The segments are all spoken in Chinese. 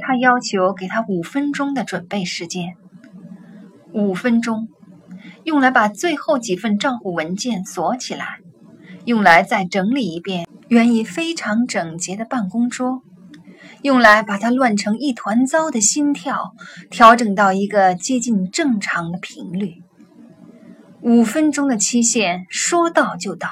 他要求给他五分钟的准备时间。五分钟，用来把最后几份账户文件锁起来，用来再整理一遍原已非常整洁的办公桌，用来把他乱成一团糟的心跳调整到一个接近正常的频率。五分钟的期限说到就到。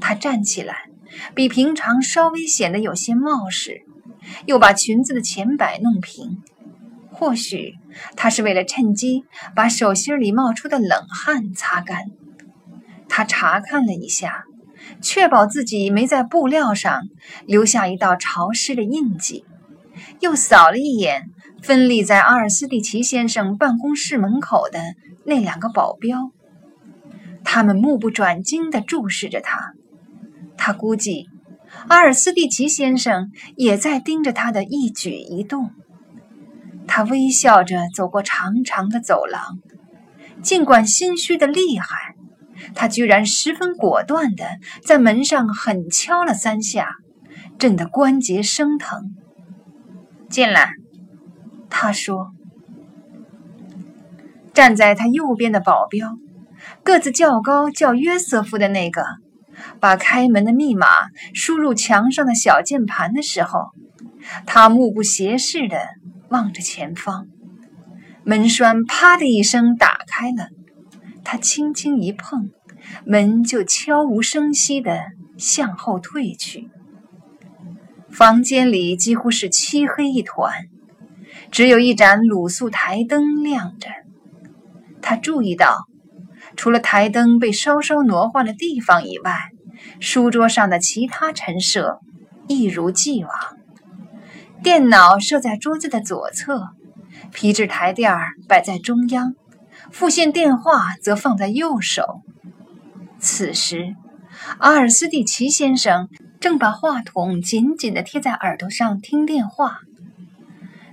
他站起来，比平常稍微显得有些冒失，又把裙子的前摆弄平。或许他是为了趁机把手心里冒出的冷汗擦干。他查看了一下，确保自己没在布料上留下一道潮湿的印记，又扫了一眼分立在阿尔斯蒂奇先生办公室门口的那两个保镖，他们目不转睛地注视着他。他估计阿尔斯蒂奇先生也在盯着他的一举一动。他微笑着走过长长的走廊，尽管心虚的厉害，他居然十分果断地在门上狠敲了三下，震得关节生疼。进来，他说。站在他右边的保镖，个子较高、叫约瑟夫的那个，把开门的密码输入墙上的小键盘的时候，他目不斜视的。望着前方，门栓啪的一声打开了。他轻轻一碰，门就悄无声息地向后退去。房间里几乎是漆黑一团，只有一盏卤素台灯亮着。他注意到，除了台灯被稍稍挪换了地方以外，书桌上的其他陈设一如既往。电脑设在桌子的左侧，皮质台垫儿摆在中央，复线电话则放在右手。此时，阿尔斯蒂奇先生正把话筒紧紧地贴在耳朵上听电话。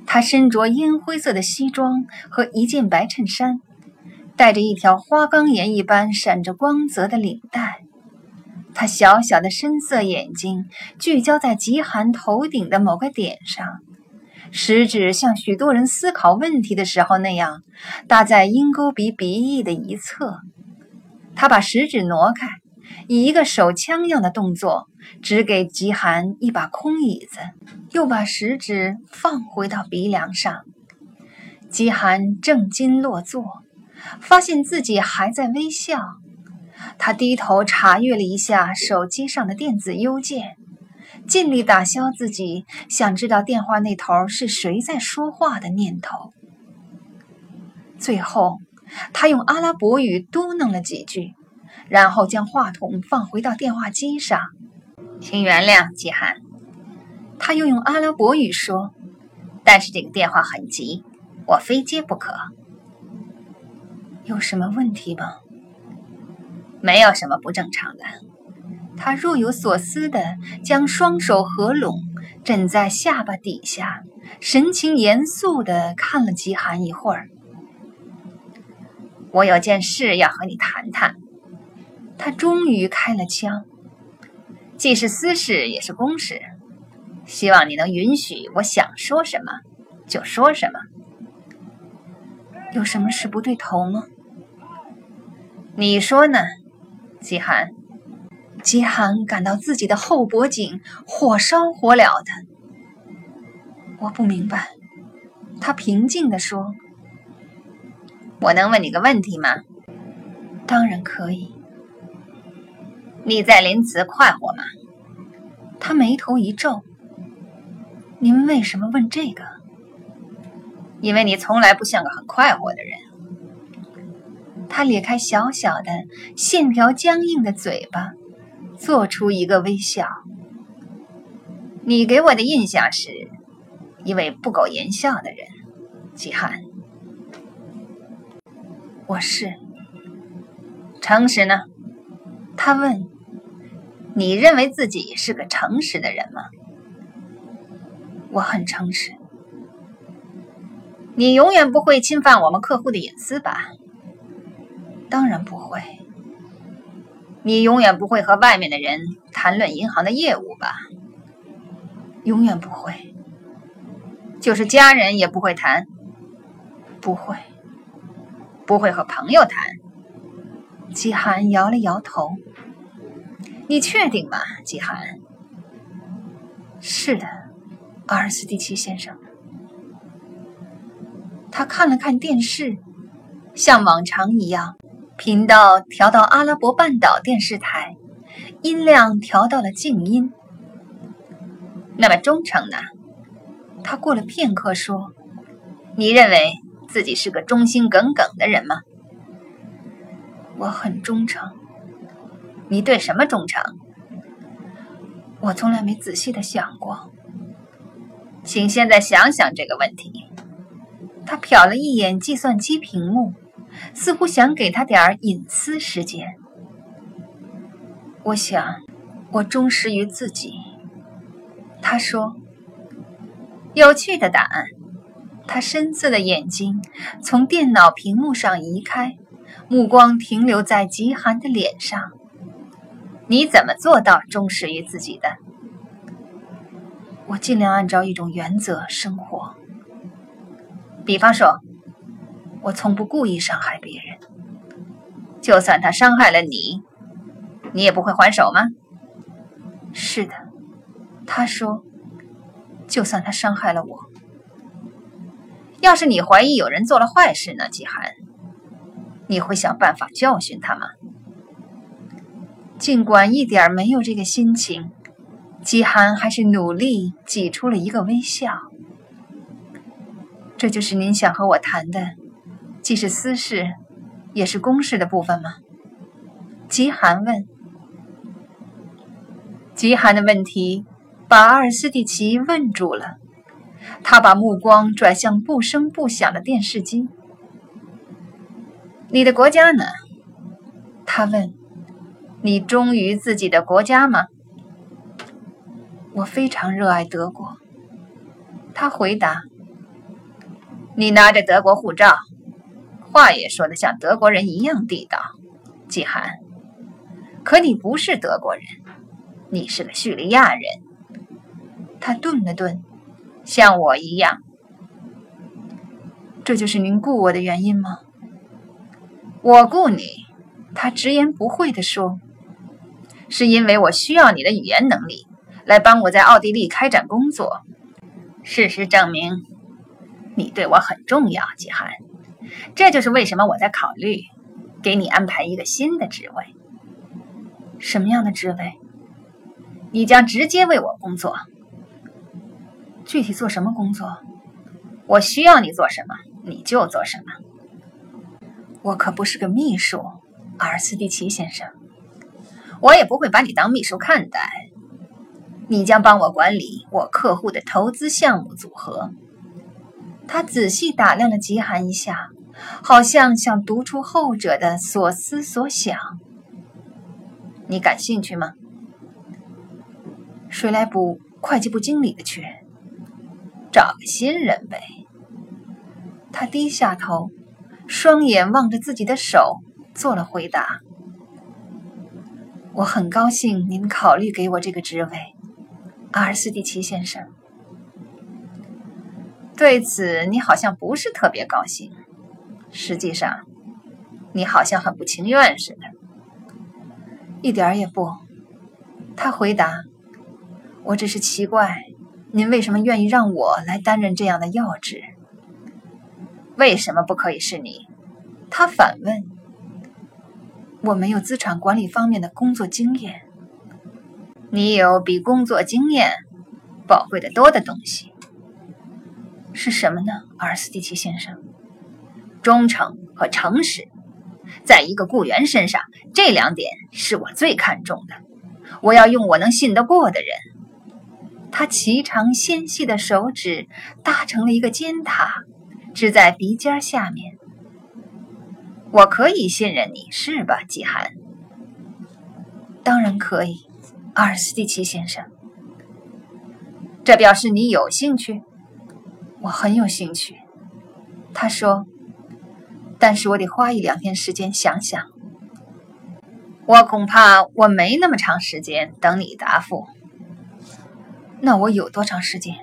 他身着烟灰色的西装和一件白衬衫，戴着一条花岗岩一般闪着光泽的领带。他小小的深色眼睛聚焦在极寒头顶的某个点上，食指像许多人思考问题的时候那样搭在鹰钩鼻鼻翼的一侧。他把食指挪开，以一个手枪样的动作指给极寒一把空椅子，又把食指放回到鼻梁上。极寒正襟落座，发现自己还在微笑。他低头查阅了一下手机上的电子邮件，尽力打消自己想知道电话那头是谁在说话的念头。最后，他用阿拉伯语嘟囔了几句，然后将话筒放回到电话机上。“请原谅，季寒。”他又用阿拉伯语说，“但是这个电话很急，我非接不可。有什么问题吗？”没有什么不正常的。他若有所思地将双手合拢，枕在下巴底下，神情严肃地看了极寒一会儿。我有件事要和你谈谈。他终于开了枪，既是私事也是公事，希望你能允许我想说什么就说什么。有什么事不对头吗？你说呢？极寒，极寒感到自己的后脖颈火烧火燎的。我不明白，他平静地说：“我能问你个问题吗？”“当然可以。”“你在林茨快活吗？”他眉头一皱。“您为什么问这个？”“因为你从来不像个很快活的人。”他咧开小小的、线条僵硬的嘴巴，做出一个微笑。你给我的印象是一位不苟言笑的人，季寒。我是。诚实呢？他问。你认为自己是个诚实的人吗？我很诚实。你永远不会侵犯我们客户的隐私吧？当然不会。你永远不会和外面的人谈论银行的业务吧？永远不会。就是家人也不会谈。不会，不会和朋友谈。季寒摇了摇头。你确定吗，季寒？是的，阿尔斯蒂奇先生。他看了看电视，像往常一样，频道调到阿拉伯半岛电视台，音量调到了静音。那么忠诚呢？他过了片刻说：“你认为自己是个忠心耿耿的人吗？”我很忠诚。你对什么忠诚？我从来没仔细的想过。请现在想想这个问题。他瞟了一眼计算机屏幕，似乎想给他点隐私时间。我想，我忠实于自己。他说：“有趣的答案。”他深色的眼睛从电脑屏幕上移开，目光停留在极寒的脸上。你怎么做到忠实于自己的？我尽量按照一种原则生活。比方说，我从不故意伤害别人。就算他伤害了你，你也不会还手吗？是的，他说，就算他伤害了我，要是你怀疑有人做了坏事呢？季寒，你会想办法教训他吗？尽管一点没有这个心情，季寒还是努力挤出了一个微笑。这就是您想和我谈的，既是私事，也是公事的部分吗？极寒问。极寒的问题把阿尔斯蒂奇问住了，他把目光转向不声不响的电视机。你的国家呢？他问。你忠于自己的国家吗？我非常热爱德国。他回答。你拿着德国护照，话也说得像德国人一样地道，季寒。可你不是德国人，你是个叙利亚人。他顿了顿，像我一样。这就是您雇我的原因吗？我雇你？他直言不讳地说。是因为我需要你的语言能力，来帮我在奥地利开展工作。事实证明，你对我很重要，季寒。这就是为什么我在考虑给你安排一个新的职位。什么样的职位？你将直接为我工作。具体做什么工作？我需要你做什么，你就做什么。我可不是个秘书，阿尔斯蒂奇先生。我也不会把你当秘书看待，你将帮我管理我客户的投资项目组合。他仔细打量了吉寒一下，好像想读出后者的所思所想。你感兴趣吗？谁来补会计部经理的缺？找个新人呗。他低下头，双眼望着自己的手，做了回答。我很高兴您考虑给我这个职位，阿尔斯蒂奇先生。对此，你好像不是特别高兴。实际上，你好像很不情愿似的。一点儿也不，他回答。我只是奇怪，您为什么愿意让我来担任这样的要职？为什么不可以是你？他反问。我没有资产管理方面的工作经验。你有比工作经验宝贵的多的东西，是什么呢，阿尔斯蒂奇先生？忠诚和诚实，在一个雇员身上，这两点是我最看重的。我要用我能信得过的人。他颀长纤细的手指搭成了一个尖塔，支在鼻尖下面。我可以信任你，是吧，季寒？当然可以，阿尔斯蒂奇先生。这表示你有兴趣。我很有兴趣。他说：“但是我得花一两天时间想想。”我恐怕我没那么长时间等你答复。那我有多长时间？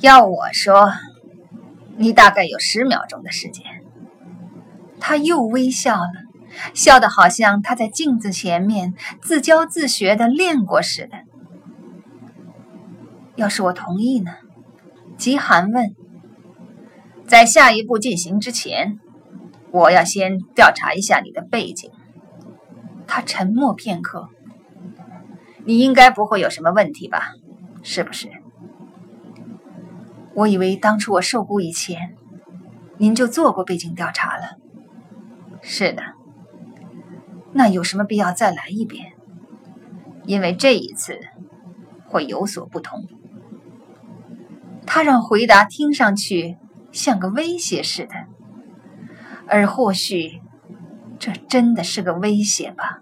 要我说，你大概有十秒钟的时间。他又微笑了，笑得好像他在镜子前面自教自学的练过似的。要是我同意呢？吉寒问。在下一步进行之前，我要先调查一下你的背景。他沉默片刻。你应该不会有什么问题吧？是不是？我以为当初我受雇以前，您就做过背景调查了。是的。那有什么必要再来一遍？因为这一次会有所不同。他让回答听上去像个威胁似的，而或许这真的是个威胁吧。